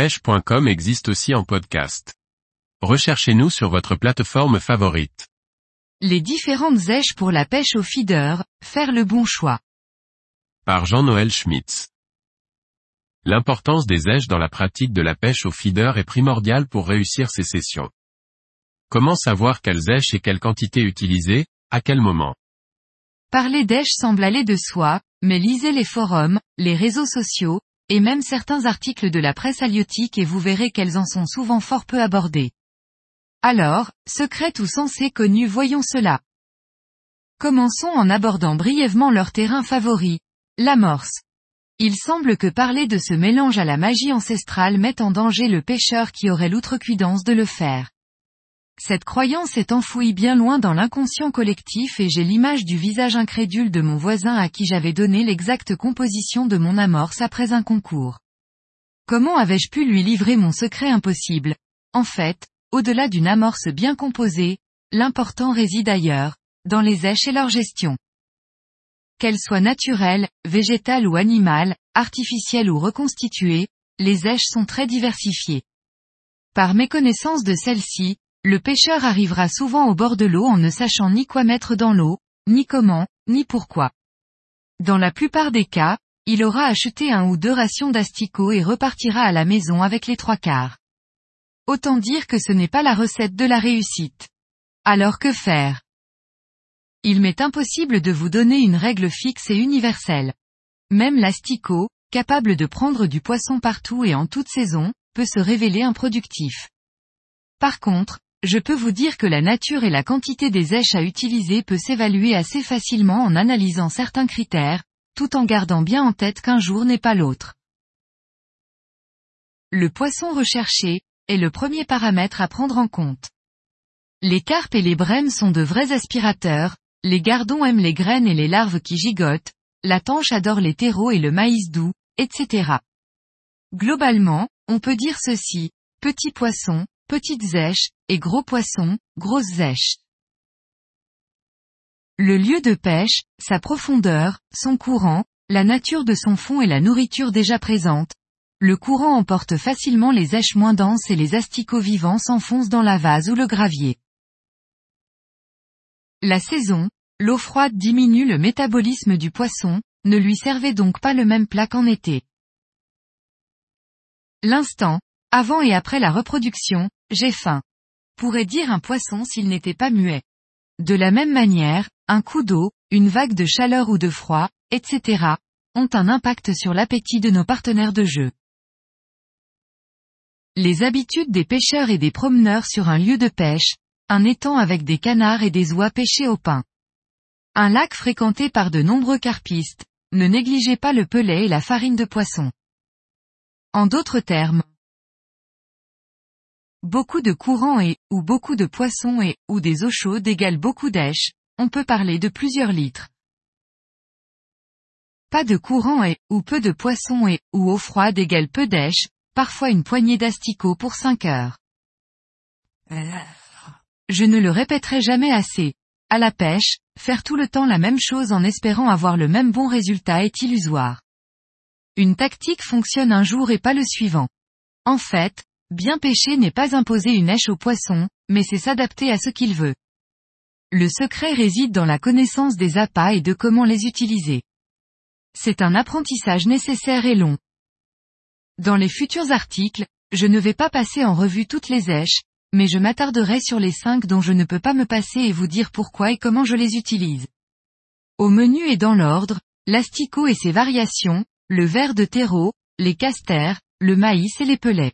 pêche.com existe aussi en podcast. Recherchez-nous sur votre plateforme favorite. Les différentes zèches pour la pêche au feeder, faire le bon choix. Par Jean-Noël Schmitz. L'importance des zèches dans la pratique de la pêche au feeder est primordiale pour réussir ces sessions. Comment savoir quelles zèches et quelle quantité utiliser, à quel moment? Parler d'èche semble aller de soi, mais lisez les forums, les réseaux sociaux, et même certains articles de la presse halieutique et vous verrez qu'elles en sont souvent fort peu abordées. Alors, secrètes ou censées connues voyons cela. Commençons en abordant brièvement leur terrain favori, l'amorce. Il semble que parler de ce mélange à la magie ancestrale mette en danger le pêcheur qui aurait l'outrecuidance de le faire. Cette croyance est enfouie bien loin dans l'inconscient collectif et j'ai l'image du visage incrédule de mon voisin à qui j'avais donné l'exacte composition de mon amorce après un concours. Comment avais-je pu lui livrer mon secret impossible? En fait, au-delà d'une amorce bien composée, l'important réside ailleurs, dans les èches et leur gestion. Qu'elles soient naturelles, végétales ou animales, artificielles ou reconstituées, les èches sont très diversifiées. Par méconnaissance de celles-ci, le pêcheur arrivera souvent au bord de l'eau en ne sachant ni quoi mettre dans l'eau, ni comment, ni pourquoi. Dans la plupart des cas, il aura acheté un ou deux rations d'asticots et repartira à la maison avec les trois quarts. Autant dire que ce n'est pas la recette de la réussite. Alors que faire? Il m'est impossible de vous donner une règle fixe et universelle. Même l'asticot, capable de prendre du poisson partout et en toute saison, peut se révéler improductif. Par contre, je peux vous dire que la nature et la quantité des èches à utiliser peut s'évaluer assez facilement en analysant certains critères, tout en gardant bien en tête qu'un jour n'est pas l'autre. Le poisson recherché, est le premier paramètre à prendre en compte. Les carpes et les brèmes sont de vrais aspirateurs, les gardons aiment les graines et les larves qui gigotent, la tanche adore les terreaux et le maïs doux, etc. Globalement, on peut dire ceci, petits poissons, petites zèches, et gros poissons, grosses zèches. Le lieu de pêche, sa profondeur, son courant, la nature de son fond et la nourriture déjà présente. Le courant emporte facilement les zèches moins denses et les asticots vivants s'enfoncent dans la vase ou le gravier. La saison, l'eau froide diminue le métabolisme du poisson, ne lui servez donc pas le même plat qu'en été. L'instant, avant et après la reproduction, j'ai faim. Pourrait dire un poisson s'il n'était pas muet. De la même manière, un coup d'eau, une vague de chaleur ou de froid, etc., ont un impact sur l'appétit de nos partenaires de jeu. Les habitudes des pêcheurs et des promeneurs sur un lieu de pêche, un étang avec des canards et des oies pêchées au pain. Un lac fréquenté par de nombreux carpistes, ne négligez pas le pelet et la farine de poisson. En d'autres termes, Beaucoup de courants et, ou beaucoup de poissons et, ou des eaux chaudes égale beaucoup d'èches, on peut parler de plusieurs litres. Pas de courant et, ou peu de poissons et, ou eau froide égale peu d'èches, parfois une poignée d'asticots pour 5 heures. Je ne le répéterai jamais assez. À la pêche, faire tout le temps la même chose en espérant avoir le même bon résultat est illusoire. Une tactique fonctionne un jour et pas le suivant. En fait, Bien pêcher n'est pas imposer une èche au poisson, mais c'est s'adapter à ce qu'il veut. Le secret réside dans la connaissance des appâts et de comment les utiliser. C'est un apprentissage nécessaire et long. Dans les futurs articles, je ne vais pas passer en revue toutes les èches, mais je m'attarderai sur les cinq dont je ne peux pas me passer et vous dire pourquoi et comment je les utilise. Au menu et dans l'ordre, l'asticot et ses variations, le verre de terreau, les casters, le maïs et les pelets.